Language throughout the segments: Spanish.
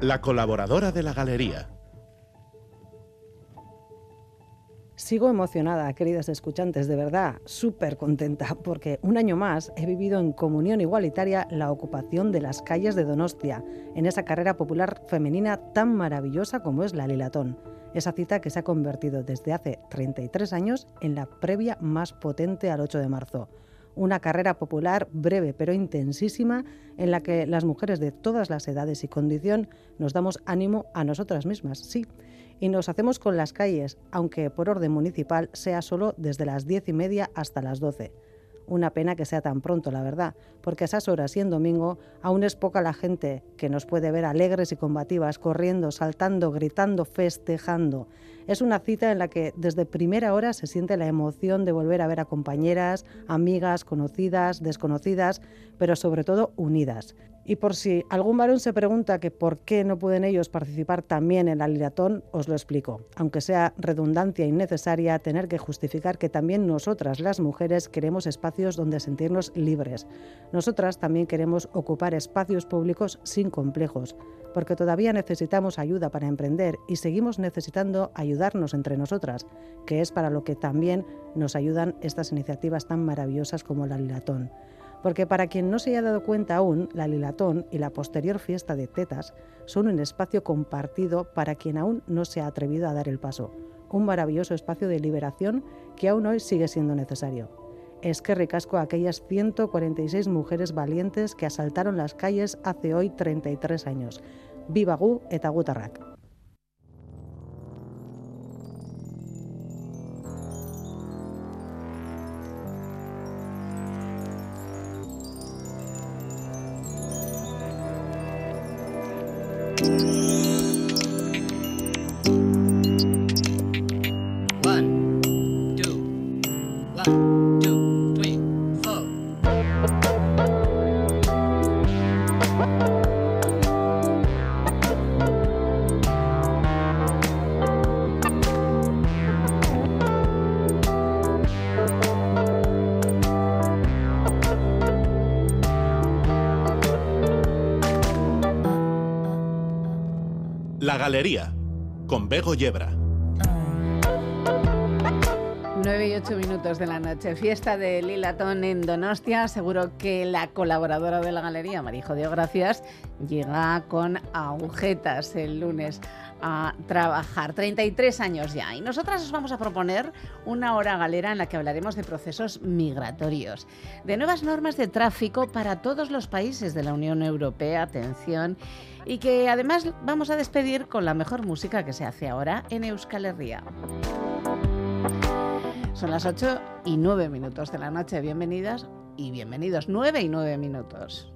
La colaboradora de la galería. Sigo emocionada, queridas escuchantes, de verdad, súper contenta, porque un año más he vivido en comunión igualitaria la ocupación de las calles de Donostia, en esa carrera popular femenina tan maravillosa como es la Lilatón. Esa cita que se ha convertido desde hace 33 años en la previa más potente al 8 de marzo una carrera popular breve pero intensísima en la que las mujeres de todas las edades y condición nos damos ánimo a nosotras mismas, sí, y nos hacemos con las calles, aunque por orden municipal sea solo desde las diez y media hasta las doce. Una pena que sea tan pronto, la verdad, porque a esas horas y en domingo aún es poca la gente que nos puede ver alegres y combativas, corriendo, saltando, gritando, festejando. Es una cita en la que desde primera hora se siente la emoción de volver a ver a compañeras, amigas, conocidas, desconocidas, pero sobre todo unidas. Y por si algún varón se pregunta que por qué no pueden ellos participar también en la liratón, os lo explico. Aunque sea redundancia innecesaria tener que justificar que también nosotras, las mujeres, queremos espacios donde sentirnos libres. Nosotras también queremos ocupar espacios públicos sin complejos, porque todavía necesitamos ayuda para emprender y seguimos necesitando ayudarnos entre nosotras, que es para lo que también nos ayudan estas iniciativas tan maravillosas como la liratón porque para quien no se haya dado cuenta aún, la Lilatón y la posterior fiesta de tetas son un espacio compartido para quien aún no se ha atrevido a dar el paso, un maravilloso espacio de liberación que aún hoy sigue siendo necesario. Es que recasco a aquellas 146 mujeres valientes que asaltaron las calles hace hoy 33 años. Viva Gu eta Gutarrak. Galería, con Bego Yebra. 9 y 8 minutos de la noche, fiesta de Lilatón en Donostia. Seguro que la colaboradora de la galería, Marijo Dio Gracias, llega con agujetas el lunes a trabajar. 33 años ya. Y nosotras os vamos a proponer una hora galera en la que hablaremos de procesos migratorios, de nuevas normas de tráfico para todos los países de la Unión Europea. Atención y que además vamos a despedir con la mejor música que se hace ahora en Euskal Herria. Son las 8 y 9 minutos de la noche. Bienvenidas y bienvenidos. 9 y 9 minutos.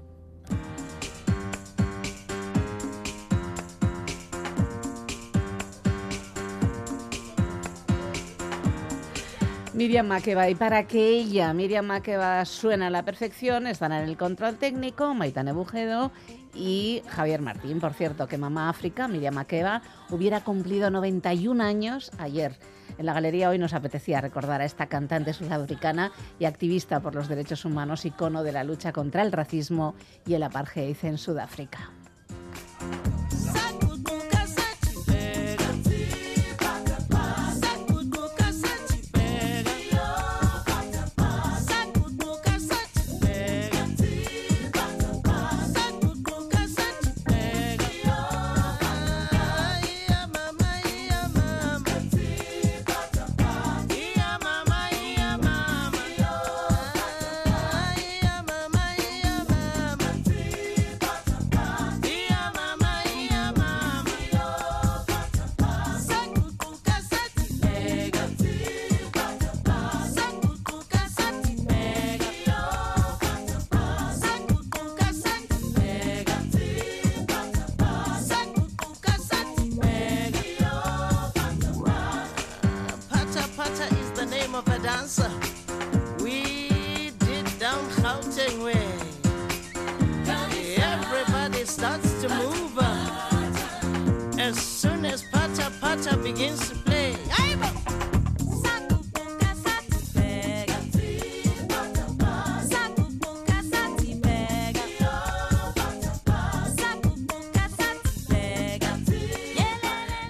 Miriam Makeba. Y para que ella, Miriam Makeba, suene a la perfección, están en el control técnico Maitane Bujedo y Javier Martín. Por cierto, que Mamá África, Miriam Makeba, hubiera cumplido 91 años ayer. En la galería hoy nos apetecía recordar a esta cantante sudafricana y activista por los derechos humanos, icono de la lucha contra el racismo y el apartheid en Sudáfrica.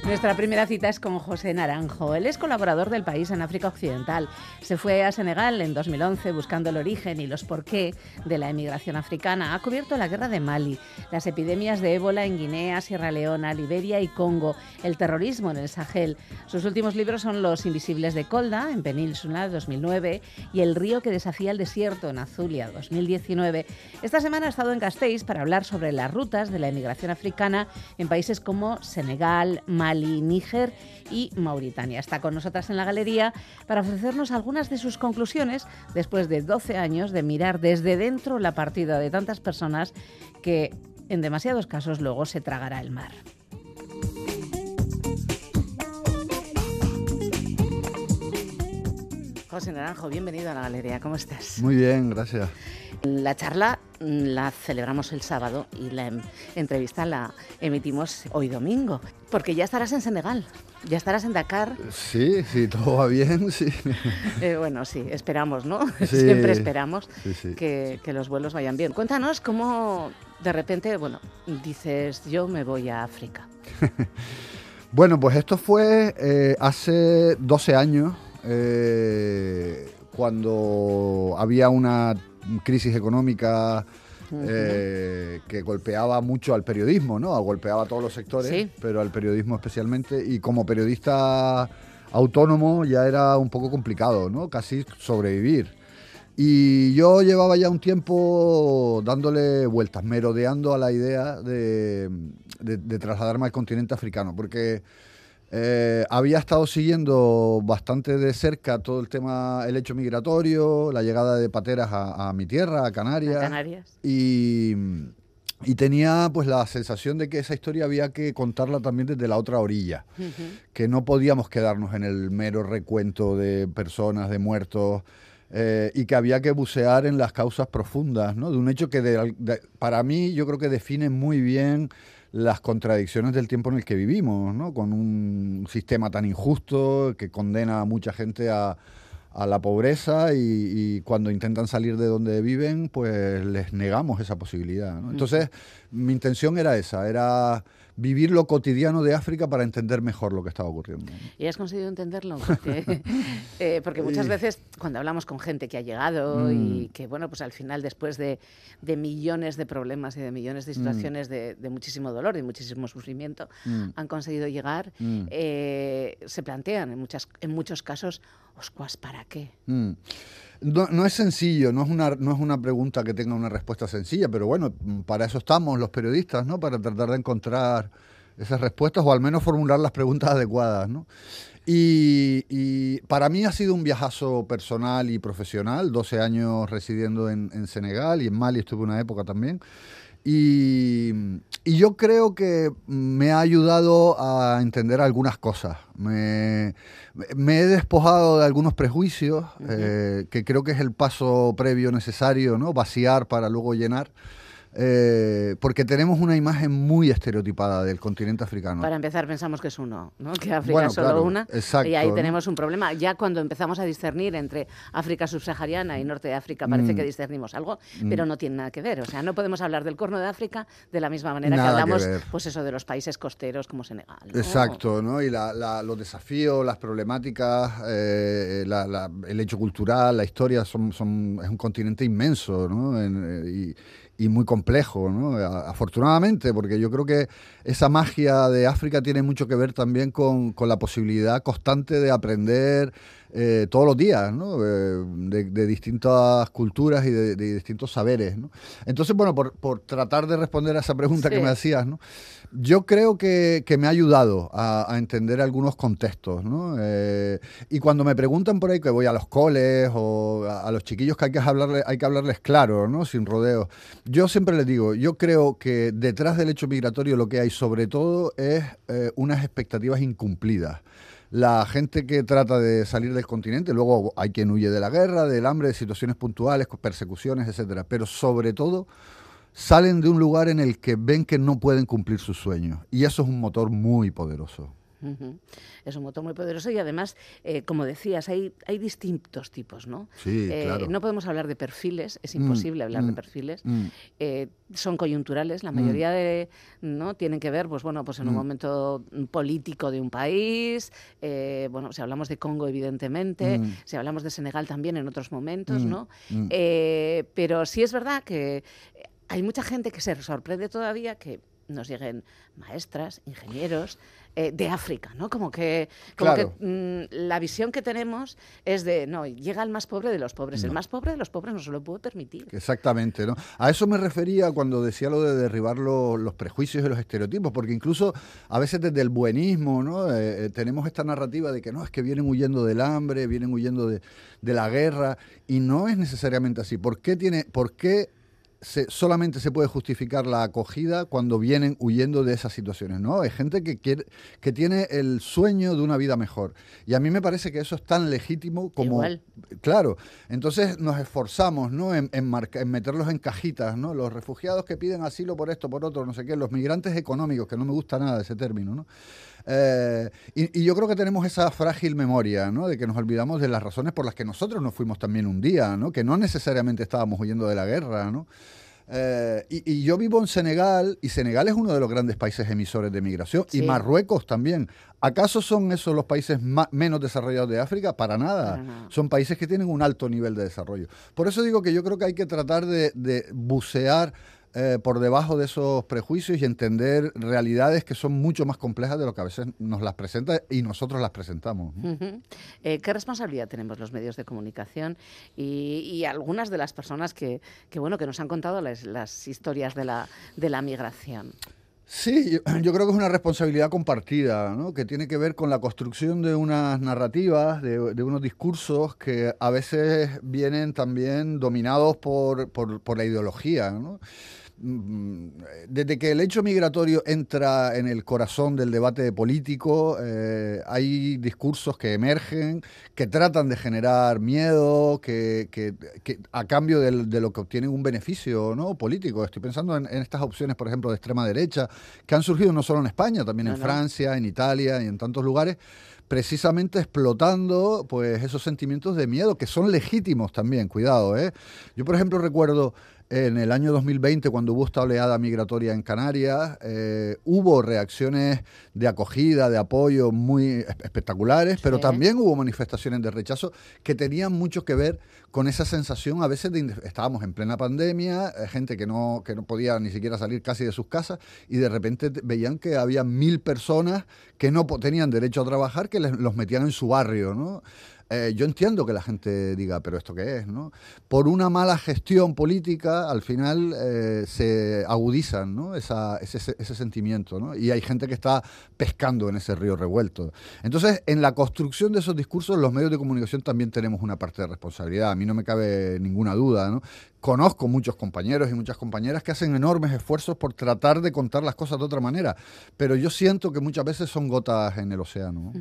Nuestra primera cita es con José Naranjo. Él es colaborador del país en África Occidental. Se fue a Senegal en 2011 buscando el origen y los porqué de la emigración africana. Ha cubierto la guerra de Mali, las epidemias de ébola en Guinea, Sierra Leona, Liberia y Congo, el terrorismo en el Sahel. Sus últimos libros son Los Invisibles de Colda, en Península, 2009, y El río que desafía el desierto, en Azulia, 2019. Esta semana ha estado en Gasteiz para hablar sobre las rutas de la emigración africana en países como Senegal, Mali, Níger y Mauritania. Está con nosotras en la galería para ofrecernos algunas de sus conclusiones después de 12 años de mirar desde dentro la partida de tantas personas que en demasiados casos luego se tragará el mar. José Naranjo, bienvenido a la galería. ¿Cómo estás? Muy bien, gracias. La charla mm, la celebramos el sábado y la em, entrevista la emitimos hoy domingo, porque ya estarás en Senegal, ya estarás en Dakar. Sí, sí, todo va bien, sí. Eh, bueno, sí, esperamos, ¿no? Siempre esperamos que, que los vuelos vayan bien. Cuéntanos cómo de repente, bueno, dices, yo me voy a África. bueno, pues esto fue eh, hace 12 años, eh, cuando había una crisis económica eh, que golpeaba mucho al periodismo, ¿no? Golpeaba a todos los sectores, pero al periodismo especialmente. Y como periodista autónomo ya era un poco complicado, ¿no? Casi sobrevivir. Y yo llevaba ya un tiempo dándole vueltas, merodeando a la idea de, de trasladarme al continente africano, porque eh, había estado siguiendo bastante de cerca todo el tema, el hecho migratorio, la llegada de pateras a, mi tierra, a Canarias. Y, tenía pues la sensación de que esa historia había que contarla también desde la otra orilla, que no podíamos quedarnos en el mero recuento de personas, de muertos. Eh, y que había que bucear en las causas profundas, ¿no? De un hecho que para mí yo creo que define muy bien las contradicciones del tiempo en el que vivimos, ¿no? con un sistema tan injusto que condena a mucha gente a, a la pobreza y, cuando intentan salir de donde viven, pues les negamos esa posibilidad. Entonces, mi intención era esa, era vivir lo cotidiano de África para entender mejor lo que estaba ocurriendo. ¿Y has conseguido entenderlo? Porque, eh, porque muchas veces cuando hablamos con gente que ha llegado y mm. que, bueno, pues al final después de, de, millones de problemas y de millones de mm. situaciones de, de, muchísimo dolor y muchísimo sufrimiento mm. han conseguido llegar, eh, se plantean en, muchas, en muchos casos, ¿oscuas para qué? No, es sencillo, no es, una, no es una pregunta que tenga una respuesta sencilla, pero bueno, para eso estamos los periodistas, ¿no? Para tratar de encontrar esas respuestas o al menos formular las preguntas adecuadas, ¿no? Y, para mí ha sido un viajazo personal y profesional, 12 años residiendo en, en Senegal y en Mali estuve una época también. Y, yo creo que me ha ayudado a entender algunas cosas. Me, he despojado de algunos prejuicios, eh, que creo que es el paso previo necesario, ¿no? Vaciar para luego llenar. Eh, porque tenemos una imagen muy estereotipada del continente africano. Para empezar, pensamos que es uno, ¿no? que África es solo una. y ahí tenemos un problema. Ya cuando empezamos a discernir entre África subsahariana y Norte de África, parece mm. que discernimos algo, mm. pero no tiene nada que ver. O sea, no podemos hablar del corno de África de la misma manera que hablamos pues eso, de los países costeros como Senegal. Exacto, ¿no? y los desafíos, las problemáticas, eh, el hecho cultural, la historia, son, son, es un continente inmenso. ¿no? Eh, y, y muy complejo, ¿no? afortunadamente, porque yo creo que esa magia de África tiene mucho que ver también con, con la posibilidad constante de aprender eh, todos los días, ¿no? Eh, de, distintas culturas y de, distintos saberes. ¿no? Entonces, bueno, por, por, tratar de responder a esa pregunta que me hacías, ¿no? Yo creo que, me ha ayudado a, entender algunos contextos, ¿no? Eh, y cuando me preguntan por ahí que voy a los coles o a, los chiquillos que hay que, hablarles, hay que hablarles claro, ¿no? Sin rodeos. Yo siempre les digo, yo creo que detrás del hecho migratorio lo que hay sobre todo es unas expectativas incumplidas la gente que trata de salir del continente, luego hay quien huye de la guerra, del hambre, de situaciones puntuales, persecuciones, etcétera, pero sobre todo salen de un lugar en el que ven que no pueden cumplir sus sueños. Y eso es un motor muy poderoso. Es un motor muy poderoso y además, eh, como decías, hay, hay distintos tipos, ¿no? Sí, eh, claro. No podemos hablar de perfiles, es Mm, imposible hablar de mm, perfiles. mm. Eh, son coyunturales, la mayoría de, ¿no? Tienen que ver, pues bueno, pues en un momento político de un país, bueno, si hablamos de Congo, evidentemente, si hablamos de Senegal también en otros momentos, ¿no? pero sí es verdad que hay mucha gente que se sorprende todavía que nos lleguen maestras, ingenieros eh, de África, ¿no? Como que, como Claro. que mm, la visión que tenemos es de, no, llega el más pobre de los pobres. El más pobre de los pobres no se lo puede permitir. Exactamente, ¿no? A eso me refería cuando decía lo de derribar lo- los prejuicios y los estereotipos, porque incluso a veces desde el buenismo, ¿no? Eh, eh, tenemos esta narrativa de que no, es que vienen huyendo del hambre, vienen huyendo de, de la guerra, y no es necesariamente así. ¿Por qué tiene, por qué se- solamente se puede justificar la acogida cuando vienen huyendo de esas situaciones, ¿no? Hay gente que quiere, que tiene el sueño de una vida mejor. Y a mí me parece que eso es tan legítimo como Igual. Claro, entonces nos esforzamos ¿no? en, en marca- en meterlos en cajitas, ¿no? Los refugiados que piden asilo por esto, por otro, no sé qué, los migrantes económicos, que no me gusta nada ese término, ¿no? Eh, y, y yo creo que tenemos esa frágil memoria, ¿no? De que nos olvidamos de las razones por las que nosotros nos fuimos también un día, ¿no? Que no necesariamente estábamos huyendo de la guerra, ¿no? Eh, y, y yo vivo en Senegal, y Senegal es uno de los grandes países emisores de migración, Sí. y Marruecos también. ¿Acaso son esos los países ma- menos desarrollados de África? Para nada. Para nada. Son países que tienen un alto nivel de desarrollo. Por eso digo que yo creo que hay que tratar de, de bucear eh, por debajo de esos prejuicios y entender realidades que son mucho más complejas de lo que a veces nos las presenta y nosotros las presentamos. Eh, ¿Qué responsabilidad tenemos los medios de comunicación y, y algunas de las personas que, que, bueno, que nos han contado las, las historias de la, de la migración? Sí, yo, creo que es una responsabilidad compartida, ¿no? que tiene que ver con la construcción de unas narrativas, de, de unos discursos que a veces vienen también dominados por, por- por la ideología. ¿no? Mm, Desde que el hecho migratorio entra en el corazón del debate político, eh, hay discursos que emergen, que tratan de generar miedo, que, que- que a cambio de lo que obtienen un beneficio ¿no? político. Estoy pensando en, en estas opciones, por ejemplo, de extrema derecha, que han surgido no solo en España, también No, en no. Francia, en Italia y en tantos lugares, precisamente explotando pues esos sentimientos de miedo que son legítimos también, cuidado, ¿eh? Yo, por ejemplo, recuerdo en el año 2020, cuando hubo esta oleada migratoria en Canarias, eh, hubo reacciones de acogida, de apoyo muy es- espectaculares, pero también hubo manifestaciones de rechazo que tenían mucho que ver con esa sensación a veces de estábamos en plena pandemia, eh, gente que no, que no podía ni siquiera salir casi de sus casas y de repente te- veían que había mil personas que no tenían derecho a trabajar, que les- los metían en su barrio, ¿no? Eh, yo entiendo que la gente diga, pero ¿esto qué es? ¿no? Por una mala gestión política, al final eh, se agudizan ¿no? Esa- ese, sentimiento. ¿no? Y hay gente que está pescando en ese río revuelto. Entonces, en la construcción de esos discursos, los medios de comunicación también tenemos una parte de responsabilidad. A mí no me cabe ninguna duda. ¿no? Conozco muchos compañeros y muchas compañeras que hacen enormes esfuerzos por tratar de contar las cosas de otra manera, pero yo siento que muchas veces son gotas en el océano.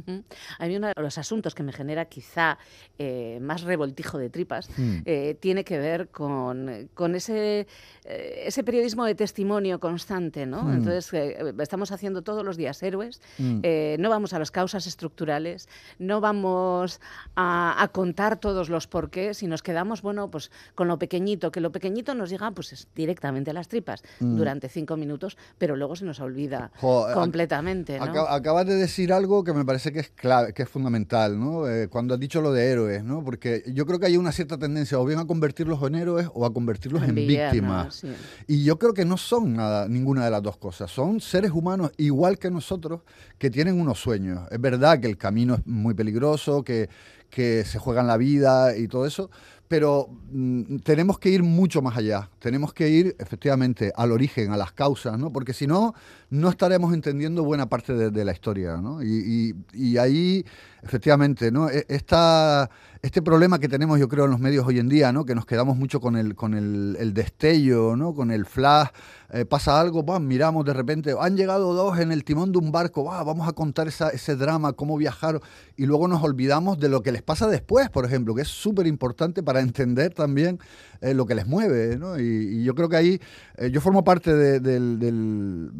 A mí uno de los asuntos que me genera quizá eh, más revoltijo de tripas Mm. eh, tiene que ver con, con ese, eh, ese periodismo de testimonio constante, ¿no? Mm. Entonces, estamos haciendo todos los días héroes, Mm. no vamos a las causas estructurales, no vamos a, a contar todos los porqués y nos quedamos, bueno, pues con lo pequeñito, que lo pequeñito nos llega pues es directamente a las tripas Mm. durante cinco minutos, pero luego se nos olvida ac- completamente, Acabas de decir algo que me parece que es clave, que es fundamental, ¿no? Eh, cuando has dicho lo de héroes, ¿no? Porque yo creo que hay una cierta tendencia o bien a convertirlos en héroes o a convertirlos en, villanos, víctimas. sí. Y yo creo que no son nada, ninguna de las dos cosas. Son seres humanos igual que nosotros que tienen unos sueños. Es verdad que el camino es muy peligroso, que, que se juegan la vida y todo eso, pero mm, tenemos que ir mucho más allá. Tenemos que ir efectivamente al origen, a las causas, ¿no? Porque si no, no estaremos entendiendo buena parte de, de la historia, ¿no? Y, y- ahí, efectivamente, ¿no? E- Esta, este problema que tenemos, yo creo, en los medios hoy en día, ¿no? Que nos quedamos mucho con el, con el, destello, ¿no? Con el flash. Eh, pasa algo, miramos de repente, han llegado dos en el timón de un barco, vamos a contar ese drama, cómo viajaron, y luego nos olvidamos de lo que les pasa después, por ejemplo, que es súper importante para entender también eh, lo que les mueve, ¿no? y, yo creo que ahí, eh, yo formo parte del, del,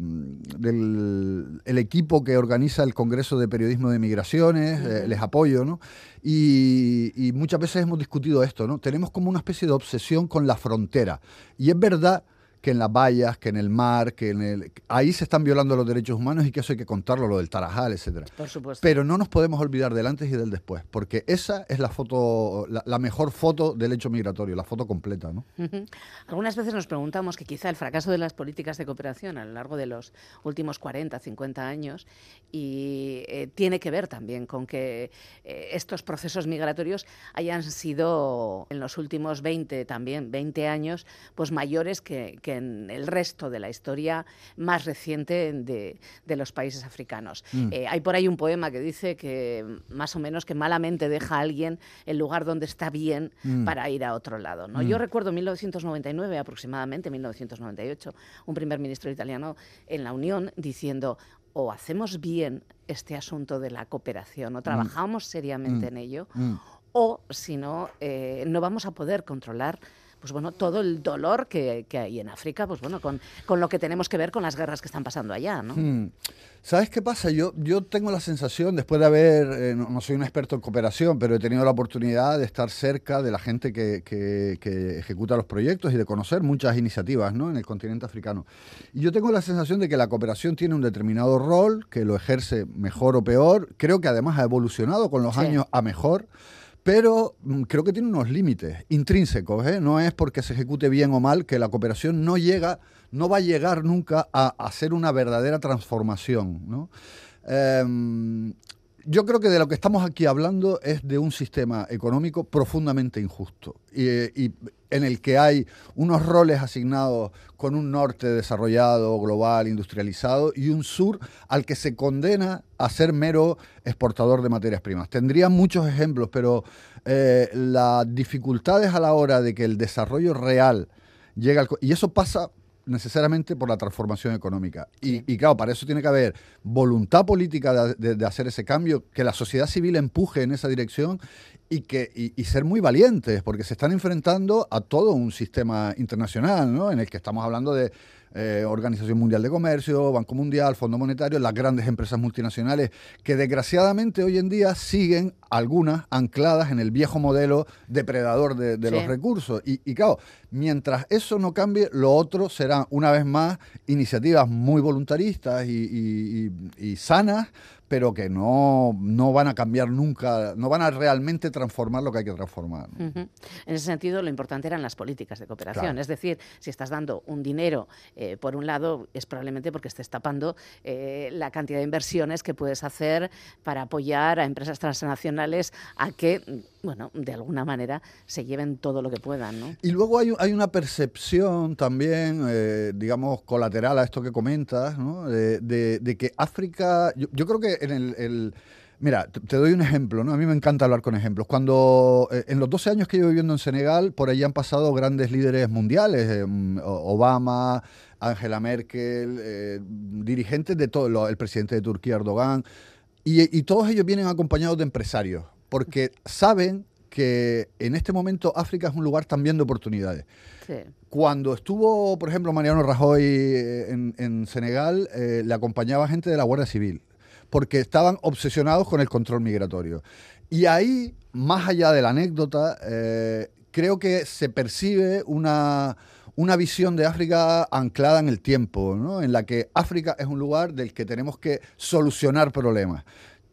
el equipo que organiza el Congreso de Periodismo de Migraciones, les apoyo, ¿no? Y, muchas veces hemos discutido esto, ¿no? Tenemos como una especie de obsesión con la frontera. Y es verdad que en las vallas, que en el mar, que en el... Ahí se están violando los derechos humanos y que eso hay que contarlo, lo del Tarajal, etcétera. Por supuesto. Pero no nos podemos olvidar del antes y del después, porque esa es la foto, la, mejor foto del hecho migratorio, la foto completa, ¿no? Algunas veces nos preguntamos que quizá el fracaso de las políticas de cooperación a lo largo de los últimos 40, 50 años y eh, tiene que ver también con que eh, estos procesos migratorios hayan sido en los últimos 20 también, 20 años, pues mayores que que en el resto de la historia más reciente de, los países africanos. Mm. Eh, hay por ahí un poema que dice que más o menos que malamente deja a alguien el lugar donde está bien mm. para ir a otro lado. ¿no? Yo mm. recuerdo 1999, aproximadamente 1998, un primer ministro italiano en la Unión diciendo o hacemos bien este asunto de la cooperación o trabajamos seriamente en ello, o si no, eh, no vamos a poder controlar pues bueno, todo el dolor que, hay en África, pues bueno, con, con, lo que tenemos que ver con las guerras que están pasando allá, ¿no? Hmm. ¿Sabes qué pasa? Yo, yo tengo la sensación, después de haber, eh, no, soy un experto en cooperación, pero he tenido la oportunidad de estar cerca de la gente que, que, ejecuta los proyectos y de conocer muchas iniciativas ¿no? en el continente africano. Y yo tengo la sensación de que la cooperación tiene un determinado rol, que lo ejerce mejor o peor. Creo que además ha evolucionado con los años a mejor pero mm, creo que tiene unos límites intrínsecos. ¿eh? No es porque se ejecute bien o mal que la cooperación no llega, no va a llegar nunca a hacer una verdadera transformación. Em, yo creo que de lo que estamos aquí hablando es de un sistema económico profundamente injusto y, en el que hay unos roles asignados con un norte desarrollado, global, industrializado y un sur al que se condena a ser mero exportador de materias primas. Tendría muchos ejemplos, pero eh, las dificultades a la hora de que el desarrollo real llegue al... Y eso pasa necesariamente por la transformación económica. Y, claro, para eso tiene que haber voluntad política de, hacer ese cambio, que la sociedad civil empuje en esa dirección y, que, y, ser muy valientes, porque se están enfrentando a todo un sistema internacional, ¿no? en el que estamos hablando de eh, Organización Mundial de Comercio, Banco Mundial, Fondo Monetario, las grandes empresas multinacionales, que desgraciadamente hoy en día siguen algunas ancladas en el viejo modelo depredador de, los recursos. Y, y, claro, mientras eso no cambie, lo otro será una vez más iniciativas muy voluntaristas y, y sanas pero que no, no van a cambiar nunca, no van a realmente transformar lo que hay que transformar. En ese sentido, lo importante eran las políticas de cooperación. Es decir, si estás dando un dinero, eh, por un lado, es probablemente porque estés tapando eh, la cantidad de inversiones que puedes hacer para apoyar a empresas transnacionales a que, bueno, de alguna manera se lleven todo lo que puedan. ¿no? Y luego hay, hay una percepción también, eh, digamos, colateral a esto que comentas, ¿no? de, de, que África, yo creo que en el, Mira, te doy un ejemplo, ¿no? A mí me encanta hablar con ejemplos. Cuando eh, en los 12 años que llevo viviendo en Senegal, por ahí han pasado grandes líderes mundiales, eh, Obama, Angela Merkel, eh, dirigentes de todo, el presidente de Turquía, Erdogan, y, todos ellos vienen acompañados de empresarios, porque saben que en este momento África es un lugar también de oportunidades. Cuando estuvo, por ejemplo, Mariano Rajoy en, en Senegal, le acompañaba gente de la Guardia Civil porque estaban obsesionados con el control migratorio. Y ahí, más allá de la anécdota, eh, creo que se percibe una, una visión de África anclada en el tiempo, ¿no? en la que África es un lugar del que tenemos que solucionar problemas.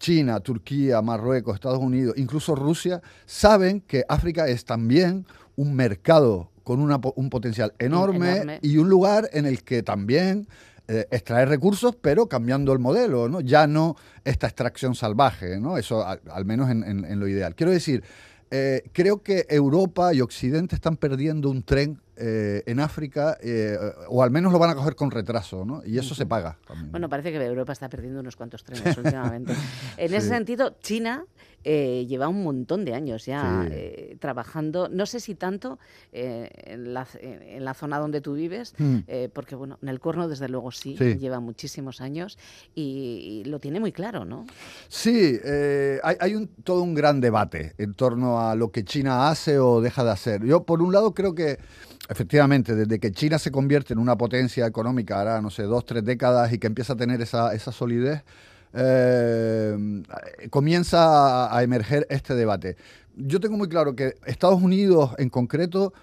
China, Turquía, Marruecos, Estados Unidos, incluso Rusia, saben que África es también un mercado con un potencial enorme, y un lugar en el que también eh, extraer recursos, pero cambiando el modelo, ¿no? Ya no esta extracción salvaje, ¿no? Eso al, menos en, lo ideal. Quiero decir, eh, creo que Europa y Occidente están perdiendo un tren eh, en África, eh, o al menos lo van a coger con retraso, ¿no? Y eso se paga. También. Bueno, parece que Europa está perdiendo unos cuantos trenes últimamente. En ese sentido, China eh, lleva un montón de años ya eh, trabajando, no sé si tanto eh, en, la, en, la, zona donde tú vives, mm. porque bueno, en el Cuerno desde luego sí, lleva muchísimos años y, lo tiene muy claro, ¿no? Sí, hay, hay un, todo un gran debate en torno a lo que China hace o deja de hacer. Yo, por un lado, creo que efectivamente, desde que China se convierte en una potencia económica, ahora, no sé, dos, tres décadas y que empieza a tener esa, esa solidez, eh, comienza a, emerger este debate. Yo tengo muy claro que Estados Unidos en concreto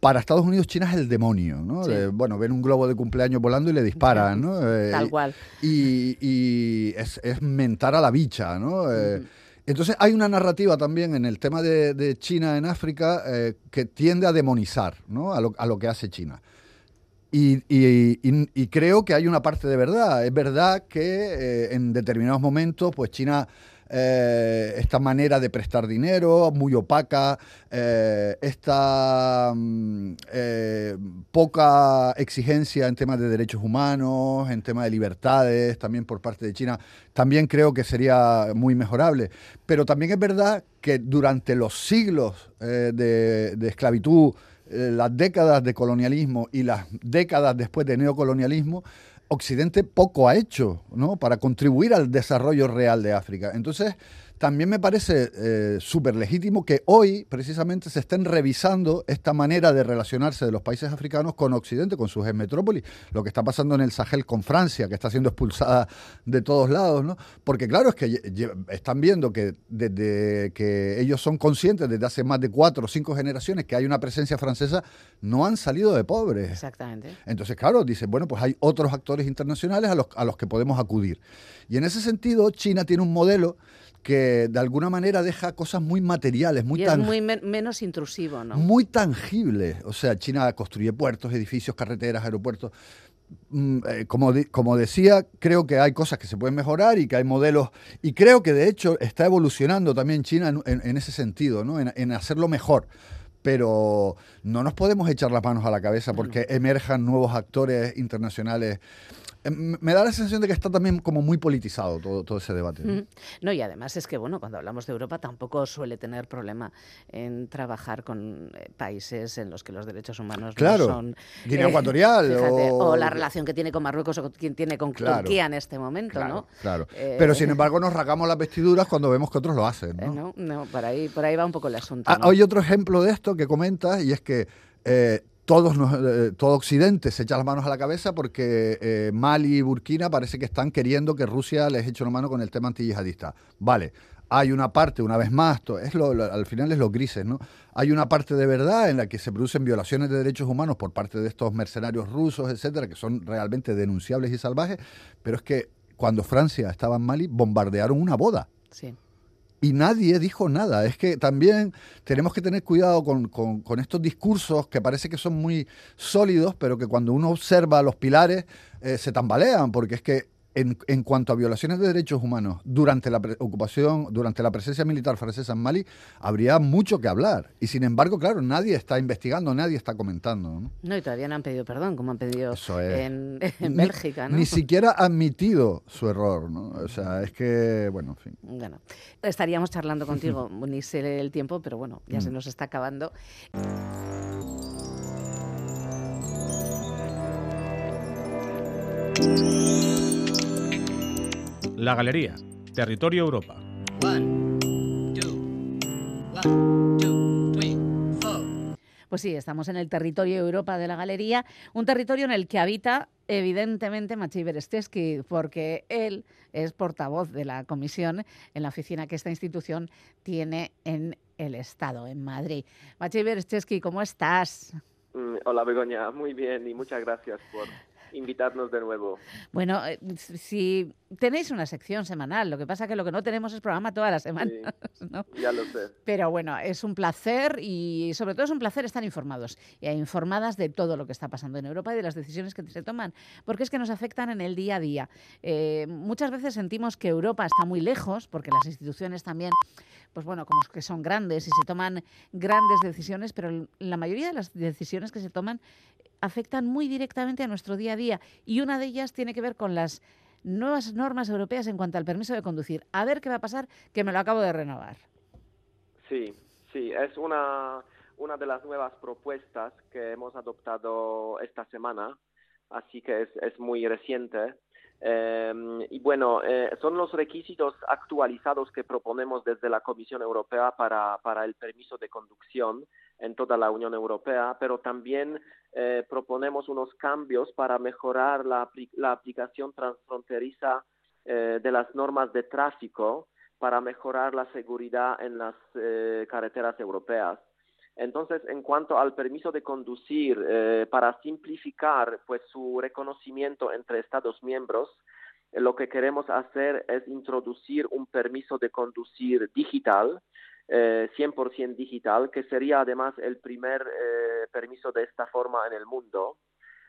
para Estados Unidos China es el demonio, ¿no? bueno, ven un globo de cumpleaños volando y le disparan, ¿no? Eh, Tal cual. Y, es, mentar a la bicha, ¿no? Eh, entonces hay una narrativa también en el tema de, China en África que tiende a demonizar, ¿no? A lo, a lo que hace China. Y, creo que hay una parte de verdad. Es verdad que eh, en determinados momentos, pues China, eh, esta manera de prestar dinero, muy opaca, eh, esta mm, poca exigencia en temas de derechos humanos, en temas de libertades, también por parte de China, también creo que sería muy mejorable. Pero también es verdad que durante los siglos de esclavitud, las décadas de colonialismo y las décadas después de neocolonialismo, Occidente poco ha hecho ¿no? para contribuir al desarrollo real de África. Entonces, también me parece eh, súper legítimo que hoy precisamente se estén revisando esta manera de relacionarse de los países africanos con Occidente, con sus metrópolis, lo que está pasando en el Sahel con Francia, que está siendo expulsada de todos lados, ¿no? Porque claro, es que están viendo que desde que ellos son conscientes desde hace más de cuatro o cinco generaciones que hay una presencia francesa, no han salido de pobres. Exactamente. Entonces, claro, dicen, bueno, pues hay otros actores internacionales a los, a los que podemos acudir. Y en ese sentido, China tiene un modelo que de alguna manera deja cosas muy materiales, muy y es muy menos intrusivo, ¿no? Muy tangible. O sea, China construye puertos, edificios, carreteras, aeropuertos. Mm, eh, como, como decía, creo que hay cosas que se pueden mejorar y que hay modelos, y creo que de hecho está evolucionando también China en, ese sentido, ¿no? en, hacerlo mejor pero no nos podemos echar las manos a la cabeza porque emerjan nuevos actores internacionales Em, me da la sensación de que está también como muy politizado todo, todo ese debate. ¿no? y además es que, bueno, cuando hablamos de Europa tampoco suele tener problema en trabajar con eh, países en los que los derechos humanos no son... Guinea eh, Ecuatorial. o... la relación que tiene con Marruecos o quien tiene con Turquía en este momento, ¿no? Claro, eh, Pero sin embargo nos rasgamos las vestiduras cuando vemos que otros lo hacen, ¿no? no, por, ahí, por ahí va un poco el asunto. Ah, hay otro ejemplo de esto que comentas y es que todos eh, todo Occidente se echa las manos a la cabeza porque eh, Mali y Burkina parece que están queriendo que Rusia les eche una mano con el tema antiyihadista. Vale, hay una parte, una vez más, es lo, al final es los grises, ¿no? Hay una parte de verdad en la que se producen violaciones de derechos humanos por parte de estos mercenarios rusos, etcétera, que son realmente denunciables y salvajes, pero es que cuando Francia estaba en Mali bombardearon una boda. Sí y nadie dijo nada. Es que también tenemos que tener cuidado con, con, estos discursos que parece que son muy sólidos, pero que cuando uno observa los pilares eh, se tambalean, porque es que en, cuanto a violaciones de derechos humanos durante la ocupación, durante la presencia militar francesa en Mali, habría mucho que hablar. Y sin embargo, claro, nadie está investigando, nadie está comentando. No, y todavía no han pedido perdón, como han pedido en, Bélgica. Ni siquiera ha admitido su error. ¿no? O sea, es que, bueno, en fin. Bueno, estaríamos charlando contigo, ni sé el tiempo, pero bueno, ya se mm. nos está acabando. La Galería, Territorio Europa. Pues sí, estamos en el territorio Europa de la Galería, un territorio en el que habita evidentemente Maciej Beresteski, porque él es portavoz de la comisión en la oficina que esta institución tiene en el Estado, en Madrid. Maciej Beresteski, ¿cómo estás? Mm, hola Begoña, muy bien y muchas gracias por invitarnos de nuevo. Bueno, eh, si tenéis una sección semanal, lo que pasa que lo que no tenemos es programa toda la semana. Ya lo sé. Pero bueno, es un placer y sobre todo es un placer estar informados y informadas de todo lo que está pasando en Europa y de las decisiones que se toman, porque es que nos afectan en el día a día. Eh, muchas veces sentimos que Europa está muy lejos, porque las instituciones también, pues bueno, como que son grandes y se toman grandes decisiones, pero la mayoría de las decisiones que se toman afectan muy directamente a nuestro día a día y una de ellas tiene que ver con las nuevas normas europeas en cuanto al permiso de conducir. A ver qué va a pasar, que me lo acabo de renovar. Sí, sí, es una, una de las nuevas propuestas que hemos adoptado esta semana, así que es, es muy reciente. Em, y bueno, eh, son los requisitos actualizados que proponemos desde la Comisión Europea para, el permiso de conducción en toda la Unión Europea, pero también eh, proponemos unos cambios para mejorar la, la aplicación transfronteriza eh, de las normas de tráfico para mejorar la seguridad en las eh, carreteras europeas. Entonces, en cuanto al permiso de conducir, para simplificar pues su reconocimiento entre Estados miembros, lo que queremos hacer es introducir un permiso de conducir digital eh, 100% digital, que sería además el primer eh, permiso de esta forma en el mundo.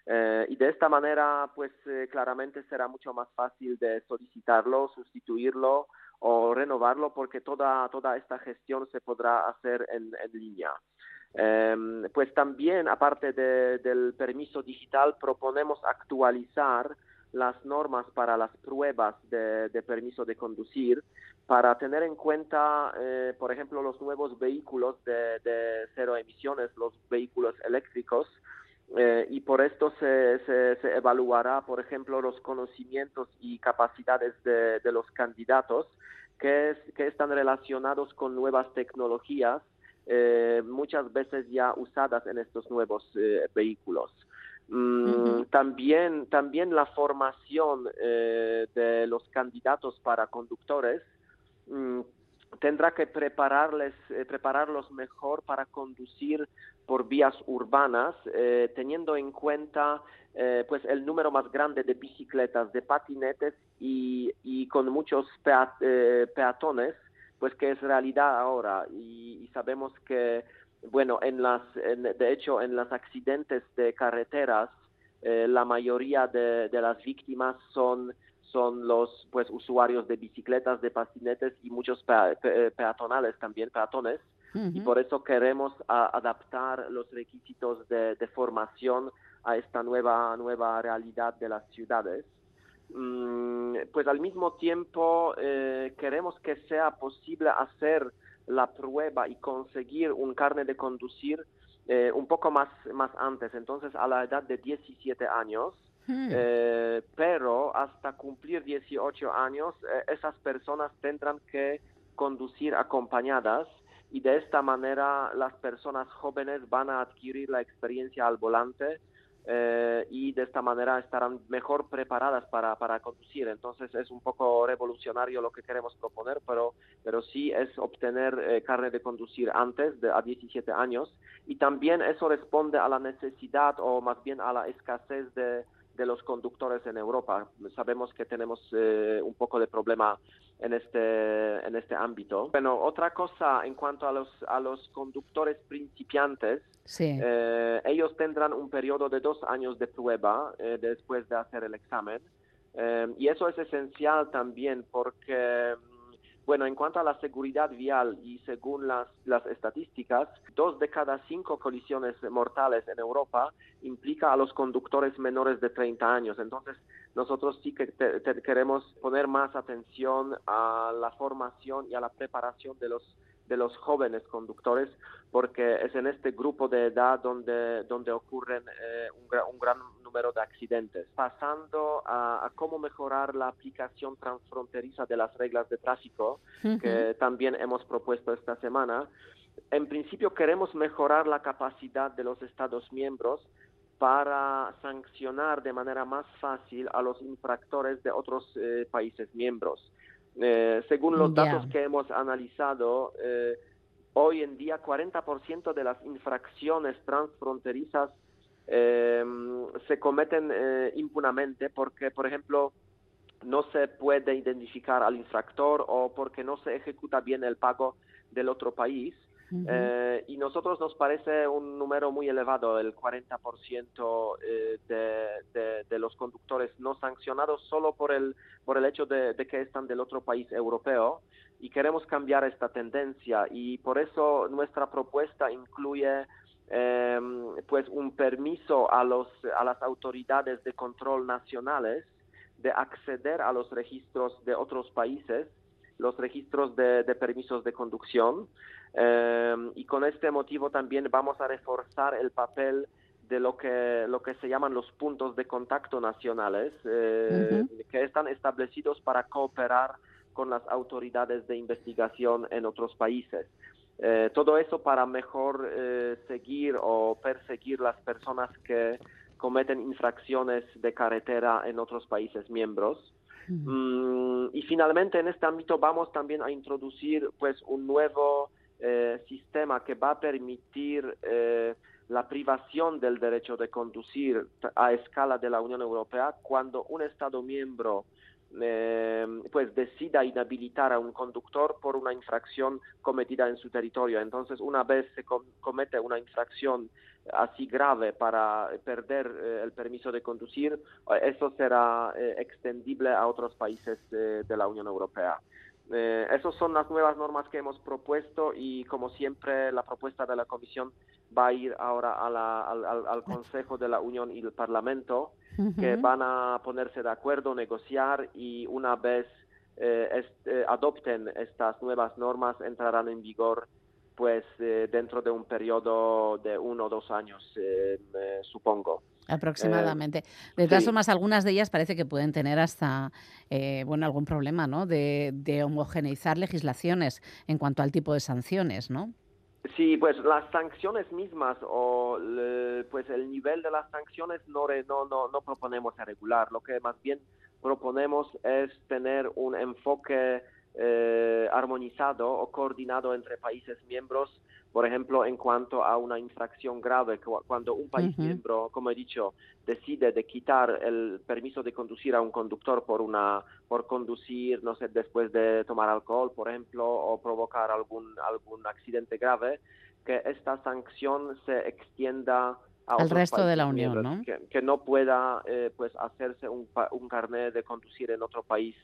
Eh, y de esta manera, pues eh, claramente será mucho más fácil de solicitarlo, sustituirlo o renovarlo, porque toda, toda esta gestión se podrá hacer en línea. Em, pues también, aparte del permiso digital, proponemos actualizar las normas para las pruebas de, permiso de conducir para tener en cuenta, eh, por ejemplo, los nuevos vehículos de, cero emisiones, los vehículos eléctricos, eh, y por esto se, se, evaluará, por ejemplo, los conocimientos y capacidades de, los candidatos que están relacionados con nuevas tecnologías, eh, muchas veces ya usadas en estos nuevos vehículos. Mm, también, también la formación eh, de los candidatos para conductores mm, tendrá que prepararles, eh, prepararlos mejor para conducir por vías urbanas, eh, teniendo en cuenta pues el número más grande de bicicletas, de patinetes y, y con muchos peatones, pues que es realidad ahora. y sabemos que bueno, en las, de hecho, en los accidentes de carreteras, eh, la mayoría de, las víctimas son, son los pues, usuarios de bicicletas, de patinetes y muchos peatonales también, peatones. Y por eso queremos adaptar los requisitos de, formación a esta nueva, nueva realidad de las ciudades. Mm, pues al mismo tiempo eh, queremos que sea posible hacer la prueba y conseguir un carnet de conducir eh, un poco más, más antes, entonces a la edad de 17 años. Hmm. Eh, pero hasta cumplir 18 años, eh, esas personas tendrán que conducir acompañadas y de esta manera las personas jóvenes van a adquirir la experiencia al volante eh, y de esta manera estarán mejor preparadas para, para conducir. Entonces es un poco revolucionario lo que queremos proponer, pero, pero sí es obtener eh, carne de conducir antes de a 17 años y también eso responde a la necesidad o más bien a la escasez de, de los conductores en Europa. Sabemos que tenemos eh, un poco de problema en este, en este ámbito. Bueno, otra cosa en cuanto a los, a los conductores principiantes, eh, ellos tendrán un periodo de dos años de prueba eh, después de hacer el examen. Eh, y eso es esencial también porque bueno, en cuanto a la seguridad vial y según las, las estadísticas, dos de cada cinco colisiones mortales en Europa implica a los conductores menores de 30 años. Entonces, nosotros sí que queremos poner más atención a la formación y a la preparación de los de los jóvenes conductores, porque es en este grupo de edad donde, donde ocurren eh, un, gran número de accidentes. Pasando a, cómo mejorar la aplicación transfronteriza de las reglas de tráfico, que también hemos propuesto esta semana, en principio queremos mejorar la capacidad de los Estados miembros para sancionar de manera más fácil a los infractores de otros eh, países miembros. Eh, según los datos que hemos analizado, eh, hoy en día 40% de las infracciones transfronterizas eh, se cometen impunamente porque, por ejemplo, no se puede identificar al infractor o porque no se ejecuta bien el pago del otro país. Eh, y nosotros nos parece un número muy elevado, el 40% eh, de, de, los conductores no sancionados solo por el, por el hecho de, que están del otro país europeo y queremos cambiar esta tendencia y por eso nuestra propuesta incluye em, pues un permiso a, los, a las autoridades de control nacionales de acceder a los registros de otros países, los registros de, permisos de conducción. Eh, y con este motivo también vamos a reforzar el papel de lo que, lo que se llaman los puntos de contacto nacionales, eh, que están establecidos para cooperar con las autoridades de investigación en otros países. Eh, todo eso para mejor seguir o perseguir las personas que cometen infracciones de carretera en otros países miembros. Mm, y finalmente en este ámbito vamos también a introducir pues un nuevo eh, sistema que va a permitir eh, la privación del derecho de conducir a escala de la Unión Europea cuando un Estado miembro eh, pues decida inhabilitar a un conductor por una infracción cometida en su territorio. Entonces, una vez se comete una infracción así grave para perder eh, el permiso de conducir, eh, eso será extendible a otros países de la Unión Europea. Eh, esas son las nuevas normas que hemos propuesto y como siempre la propuesta de la Comisión va a ir ahora al, Consejo de la Unión y el Parlamento que van a ponerse de acuerdo, negociar y una vez eh, eh, adopten estas nuevas normas entrarán en vigor pues dentro de un periodo de uno o dos años, supongo. Aproximadamente. de todas formas, algunas de ellas parece que pueden tener hasta eh, bueno algún problema, ¿no? De, homogeneizar legislaciones en cuanto al tipo de sanciones, ¿no? Sí, pues las sanciones mismas o pues el nivel de las sanciones no, no, no, no proponemos a regular. Lo que más bien proponemos es tener un enfoque eh, armonizado o coordinado entre países miembros por ejemplo, en cuanto a una infracción grave, cuando un país miembro, como he dicho, decide de quitar el permiso de conducir a un conductor por una por conducir, no sé, después de tomar alcohol, por ejemplo, o provocar algún algún accidente grave, que esta sanción se extienda al resto de la Unión, ¿no? Que, no pueda eh, pues hacerse un, un carnet de conducir en otro país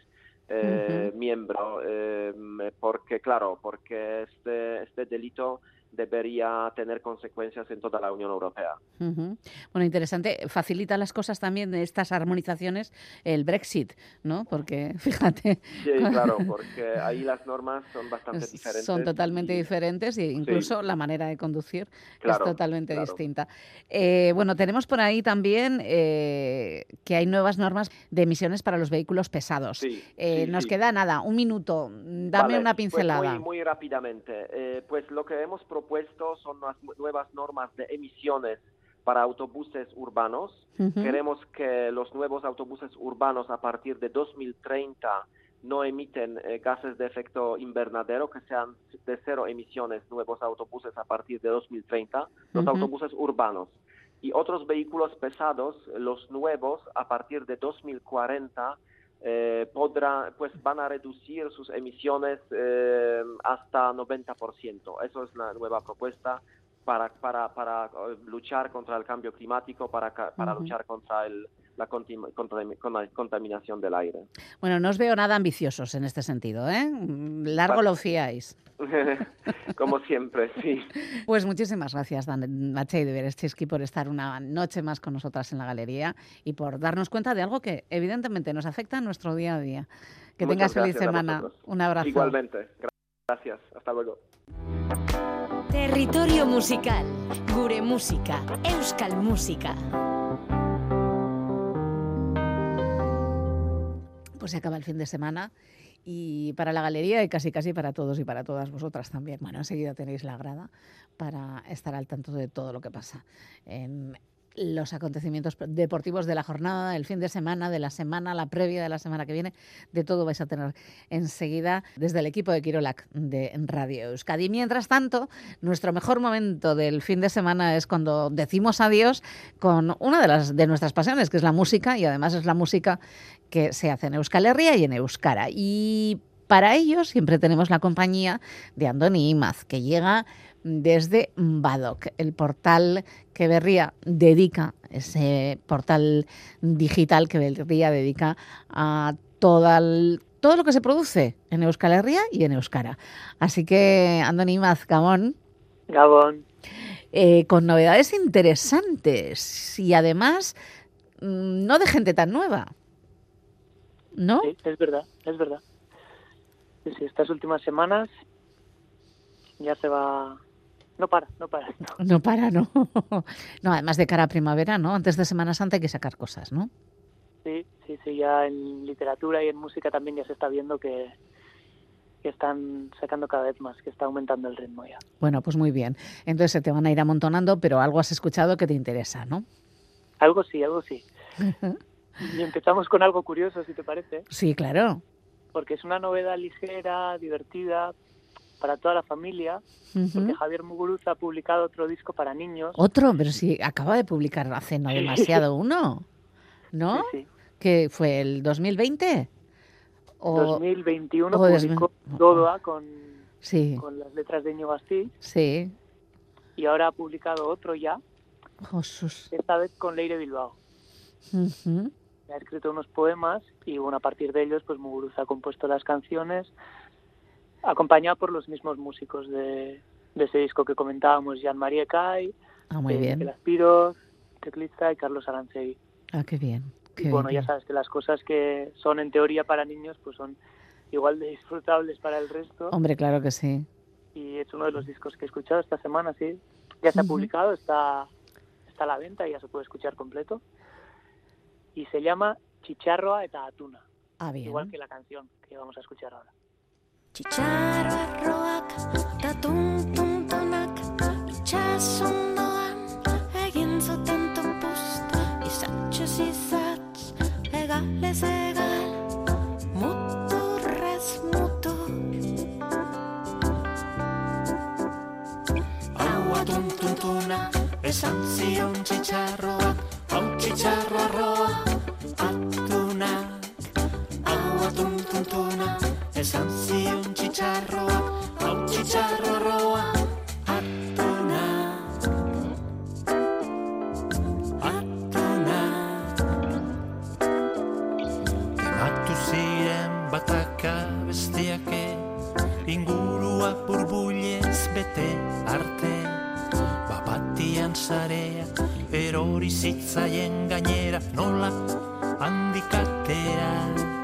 eh, miembro, eh, porque claro, porque este, este delito debería tener consecuencias en toda la Unión Europea. Bueno, interesante. Facilita las cosas también de estas armonizaciones el Brexit, ¿no? Porque, fíjate... Sí, claro, porque ahí las normas son bastante diferentes. Son totalmente diferentes e incluso la manera de conducir es totalmente distinta. Eh, bueno, tenemos por ahí también eh, que hay nuevas normas de emisiones para los vehículos pesados. Eh, nos queda nada, un minuto. Dame una pues pincelada. muy, rápidamente. pues lo que hemos propuesto propuesto son las nuevas normas de emisiones para autobuses urbanos. Queremos que los nuevos autobuses urbanos a partir de 2030 no emiten eh, gases de efecto invernadero, que sean de cero emisiones nuevos autobuses a partir de 2030, los autobuses urbanos. Y otros vehículos pesados, los nuevos, a partir de 2040, eh, podrá, pues van a reducir sus emisiones eh, hasta 90%. Eso es la nueva propuesta para, para, para eh, luchar contra el cambio climático, para, para luchar contra el, la contaminación del aire. Bueno, no os veo nada ambiciosos en este sentido, ¿eh? Largo lo fiáis. Como siempre, sí. Pues muchísimas gracias, Dan Machei de Berechesky, por estar una noche más con nosotras en la galería y por darnos cuenta de algo que evidentemente nos afecta en nuestro día a día. Que tengas feliz semana. Un abrazo. Igualmente. Gracias. Hasta luego. Territorio musical. Gure Música. Euskal Música. Pues se acaba el fin de semana y para la galería y casi casi para todos y para todas vosotras también. Bueno, enseguida tenéis la grada para estar al tanto de todo lo que pasa los acontecimientos deportivos de la jornada, el fin de semana, de la semana, la previa de la semana que viene, de todo vais a tener enseguida desde el equipo de Quirolac de Radio Euskadi. Mientras tanto, nuestro mejor momento del fin de semana es cuando decimos adiós con una de las de nuestras pasiones, que es la música, y además es la música que se hace en Euskal Herria y en Euskara. Y para ello siempre tenemos la compañía de Andoni Imaz, que llega desde Badoc, el portal que Berría dedica, ese portal digital que Berría dedica a toda todo lo que se produce en Euskal Herria y en Euskara. Así que, Andoni Imaz, Gabón. Gabón. Eh, con novedades interesantes y además mm, no de gente tan nueva. ¿No? Sí, es verdad, es verdad. Sí, estas últimas semanas ya se va no para, no para. No, para, no. No, además de cara a primavera, ¿no? Antes de Semana Santa hay que sacar cosas, ¿no? Sí, sí, sí, ya en literatura y en música también ya se está viendo que, que están sacando cada vez más, que está aumentando el ritmo ya. Bueno, pues muy bien. Entonces se te van a ir amontonando, pero algo has escuchado que te interesa, ¿no? Algo sí, algo sí. y empezamos con algo curioso, si te parece. Sí, claro. Porque es una novedad ligera, divertida, para toda la familia, porque Javier Muguruza ha publicado otro disco para niños. Otro, pero sí, acaba de publicar hace no demasiado uno, ¿no? Sí, ¿Que fue el 2020? O, 2021 publicó Dodoa con, con las letras de Íñigo Sí. Y ahora ha publicado otro ya, Jesús. esta vez con Leire Bilbao. Ha escrito unos poemas y bueno, a partir de ellos pues Muguruza ha compuesto las canciones acompañado por los mismos músicos de, ese disco que comentábamos, Jean-Marie Cay, ah, muy bien. Aspiros, Teclista y Carlos Arancegui. Ah, qué bien. y bueno, ya sabes que las cosas que son en teoría para niños pues son igual de disfrutables para el resto. Hombre, claro que sí. Y es uno de los discos que he escuchado esta semana, sí. Ya se ha publicado, está, está a la venta y ya se puede escuchar completo. Y se llama Chicharroa eta Atuna. Ah, bien. Igual que la canción que vamos a escuchar ahora. Txitxaro arroak da tuntuntunak Itxasondoan egin zuten topust Izatxez izatx, egalez egal Muturrez mutu Aua tuntuntuna esan zion txitxarroak txitxarra roa Atuna, hau atun tuntuna Esan zion txitxarroa, hau txitxarra roa Atuna Atuna Ematu ziren bataka bestiake Ingurua burbuliez bete arte Bapatian sarea erori zitzaien gainera, nola handikatea.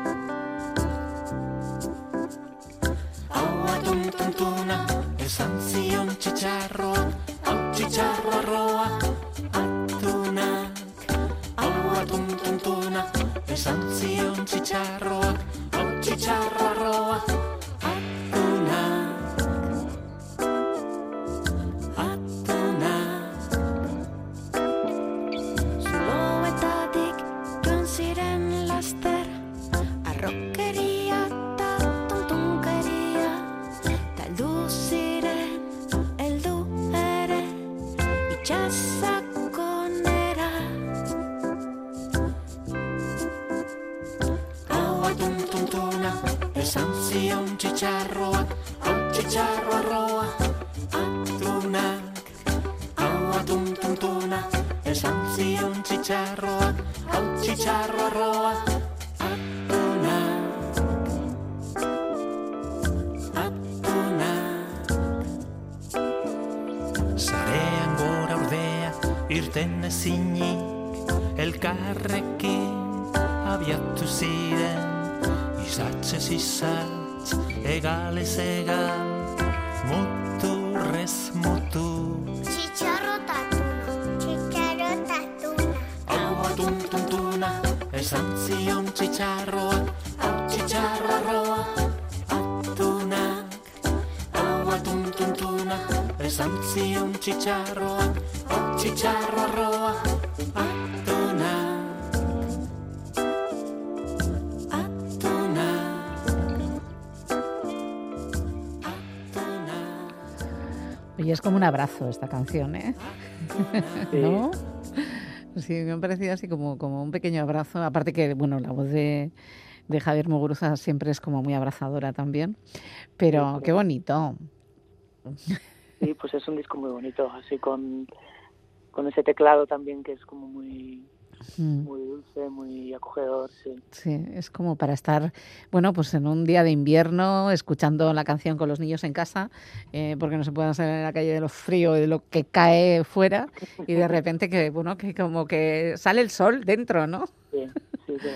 Ezinik elkarrekin abiatu ziren Izatzez izatz, egalez egal, muturrez mutu Hau atuntuntuna, esan zion txitxarroak, hau txitxarroa atunak Hau atuntuntuna, esan zion txitxarroak, txitxarroa Y es como un abrazo esta canción, ¿eh? Sí. ¿No? Sí, me ha parecido así como, como un pequeño abrazo. Aparte que, bueno, la voz de, de Javier Muguruza siempre es como muy abrazadora también. Pero qué bonito. Sí, pues es un disco muy bonito, así con, con ese teclado también que es como muy, Mm. muy dulce, muy acogedor, sí. Sí, es como para estar, bueno, pues en un día de invierno, escuchando la canción con los niños en casa, eh, porque no se pueden salir en la calle de lo frío y de lo que cae fuera, y de repente que, bueno, que como que sale el sol dentro, ¿no? Sí, sí, sí.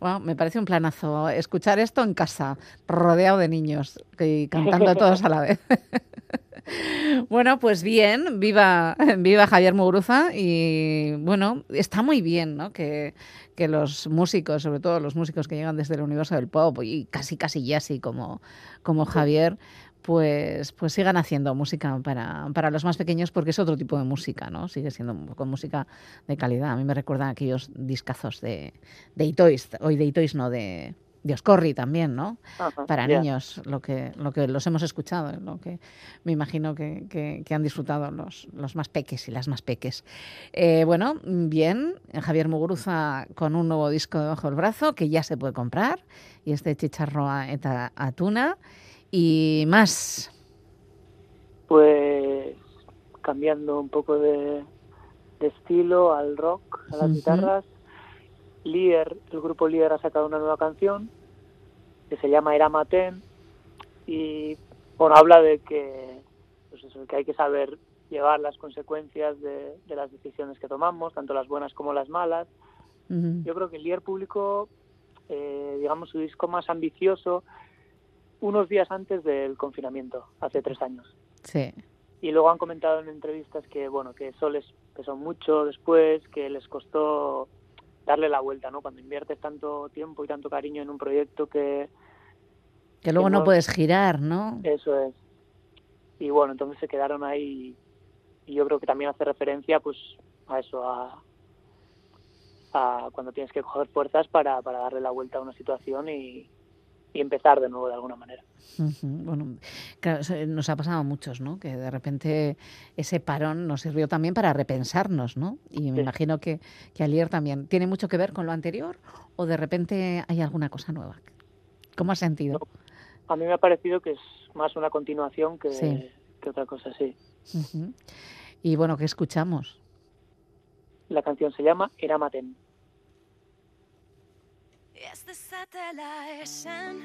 Wow, me parece un planazo escuchar esto en casa, rodeado de niños y cantando todos a la vez. Bueno, pues bien, viva, viva Javier Muguruza y bueno, está muy bien, ¿no? Que, que los músicos, sobre todo los músicos que llegan desde el universo del pop y casi casi jazzy como, como Javier, pues, pues sigan haciendo música para, para los más pequeños porque es otro tipo de música, ¿no? Sigue siendo poco música de calidad. A mí me recuerdan aquellos discazos de, de Itois, hoy de Itois no, de, de Oscorri también, ¿no? Ajá, Para niños, lo que, lo que los hemos escuchado, lo que me imagino que, que- que han disfrutado los, los más peques y las más peques. Eh, bueno, bien, Javier Muguruza con un nuevo disco debajo del brazo que ya se puede comprar, y este Chicharroa eta Atuna, y más. Pues cambiando un poco de, de estilo al rock, a las guitarras, Lier, el grupo Lier ha sacado una nueva canción que se llama Era Maten y bueno, habla de que, pues eso, que hay que saber llevar las consecuencias de, de las decisiones que tomamos, tanto las buenas como las malas. Yo creo que Lier publicó, eh, digamos, su disco más ambicioso unos días antes del confinamiento, hace tres años. Sí. Y luego han comentado en entrevistas que, bueno, que eso les pesó mucho después, que les costó darle la vuelta, ¿no? Cuando inviertes tanto tiempo y tanto cariño en un proyecto que Que luego no no- puedes girar, ¿no? eso es. Y bueno, entonces se quedaron ahí y yo creo que también hace referencia pues a eso, a, a cuando tienes que coger fuerzas para, para darle la vuelta a una situación y, y empezar de nuevo de alguna manera. Bueno, claro, eso nos ha pasado a muchos, ¿no? Que de repente ese parón nos sirvió también para repensarnos, ¿no? Y me Sí. imagino que, que Alier también. ¿Tiene mucho que ver con lo anterior o de repente hay alguna cosa nueva? ¿Cómo has sentido? A mí me ha parecido que es más una continuación que, Sí. que otra cosa, sí. Y bueno, ¿qué escuchamos? La canción se llama Era Maten. Ez dezatela esan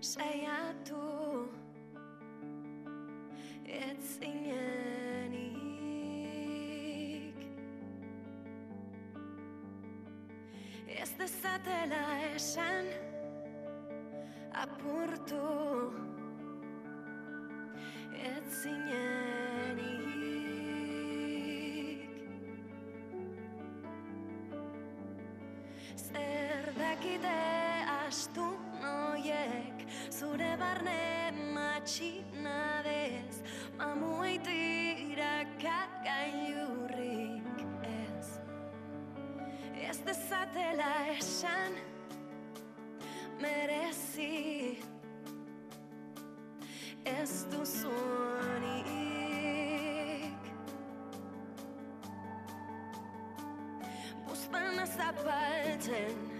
Saiatu Ez zinenik Ez dezatela esan Apurtu Ez zinenik Zer dakite astu noiek Zure barne matxinadez Mamuaitira kagailurrik ez. Ez dezatela esan Merezi. Ez duzunik Buztana zapaltzen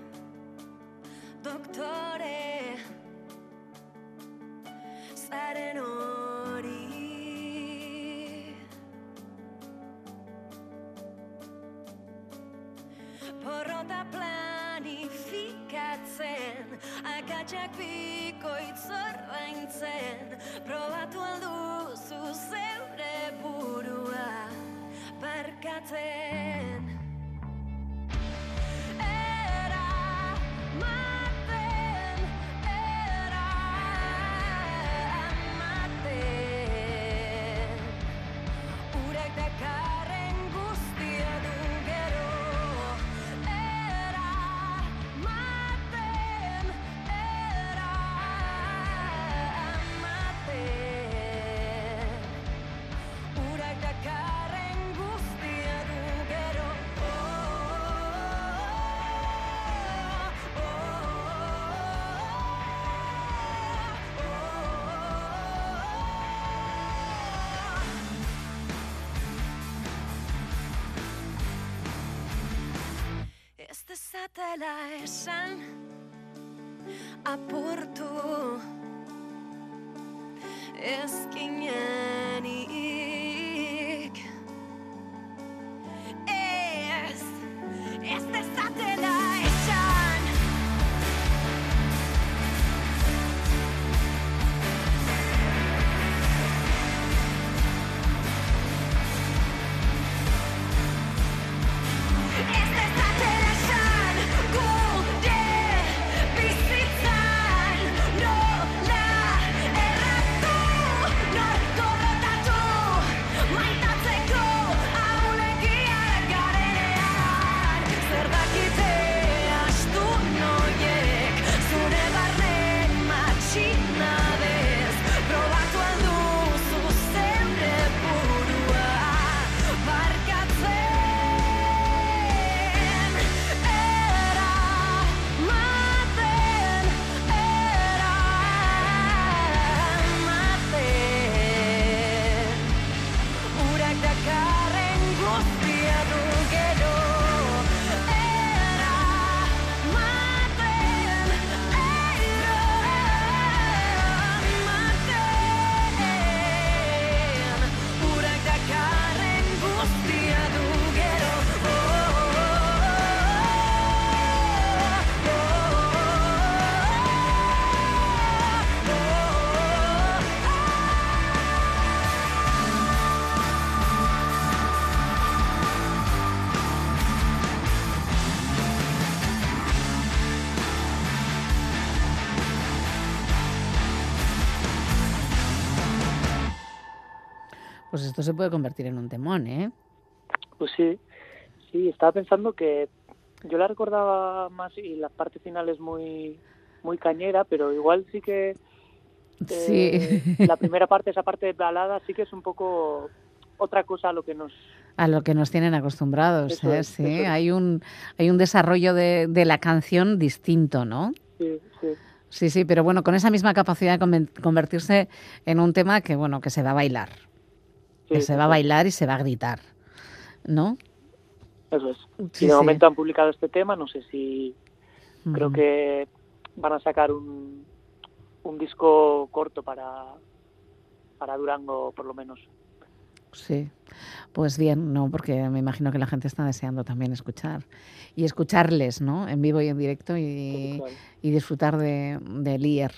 Doktore Zaren hori. Porrota planifikatzen Akatsak bikoitz ordaintzen. Probatu alduzu zeure burua Barkatzen zidatela esan apurtu ezkinen. Pues esto se puede convertir en un temón, ¿eh? Pues sí, sí, estaba pensando que yo la recordaba más y la parte final es muy, muy cañera, pero igual sí que eh, Sí. la primera parte, esa parte de balada, sí que es un poco otra cosa a lo que nos... A lo que nos tienen acostumbrados, Eso ¿eh? sí. eso. Hay un hay un desarrollo de, de la canción distinto, ¿no? Sí, sí. Sí, sí, pero bueno, con esa misma capacidad de convertirse en un tema que bueno, que se va a bailar, que sí, se va a bailar y se va a gritar, ¿no? Eso es. Sí, y de momento han publicado este tema, no sé si creo Ujú. que van a sacar un, un disco corto para, para Durango, por lo menos. Sí, pues bien, no, porque me imagino que la gente está deseando también escuchar y escucharles, ¿no? En vivo y en directo y, Claro. y disfrutar de, de Lier,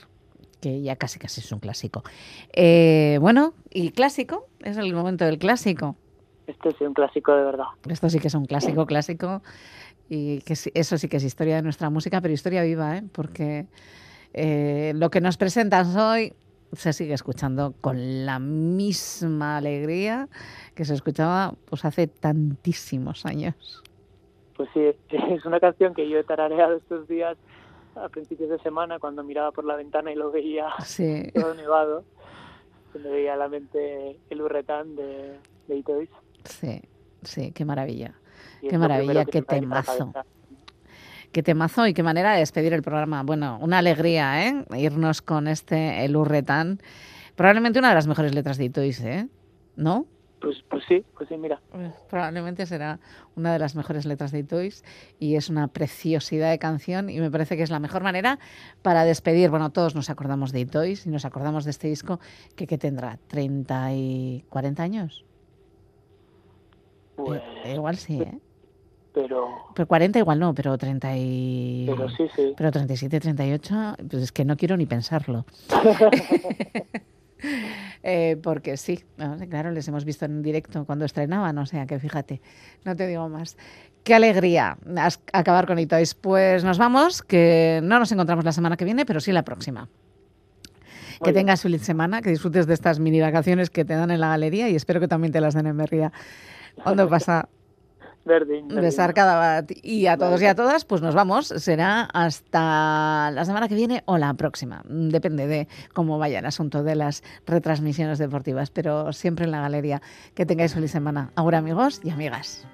que ya casi casi es un clásico. Eh, bueno, y clásico, es el momento del clásico. Este es un clásico de verdad. Esto sí que es un clásico, clásico, y que sí- eso sí que es historia de nuestra música, pero historia viva, ¿eh? porque eh, lo que nos presentas hoy se sigue escuchando con la misma alegría que se escuchaba pues hace tantísimos años. Pues sí, es una canción que yo he tarareado estos días a principios de semana cuando miraba por la ventana y lo veía Sí, todo nevado. Se me veía a la mente el hurretán de, de Itois. sí, sí, qué maravilla. y Qué maravilla, qué temazo. Qué temazo y qué manera de despedir el programa. Bueno, una alegría, ¿eh? Irnos con este El Urretán. Probablemente una de las mejores letras de Itois, ¿eh? ¿No? Sí, pues sí, mira. Eh, Probablemente será una de las mejores letras de Itois y es una preciosidad de canción y me parece que es la mejor manera para despedir. Bueno, todos nos acordamos de Itois y nos acordamos de este disco que, que tendrá 30 y 40 años. Pues, Eh, igual sí, ¿eh? pero, Pero 40 igual no, pero 30 y... pero sí, sí. Pero 37, 38, pues es que no quiero ni pensarlo. Eh, porque sí, claro, les hemos visto en directo cuando estrenaban, o sea que fíjate, no te digo más. Qué alegría acabar con Itois. Pues nos vamos, que no nos encontramos la semana que viene, pero sí la próxima. que bien. tengas feliz semana, que disfrutes de estas mini vacaciones que te dan en la galería y espero que también te las den en Berría. Cuando pasa Verdín. besar cada bat. Y a todos y a todas, pues nos vamos. Será hasta la semana que viene o la próxima. Mm, Depende de cómo vaya el asunto de las retransmisiones deportivas, pero siempre en la galería. Que tengáis feliz semana. Ahora, amigos y amigas.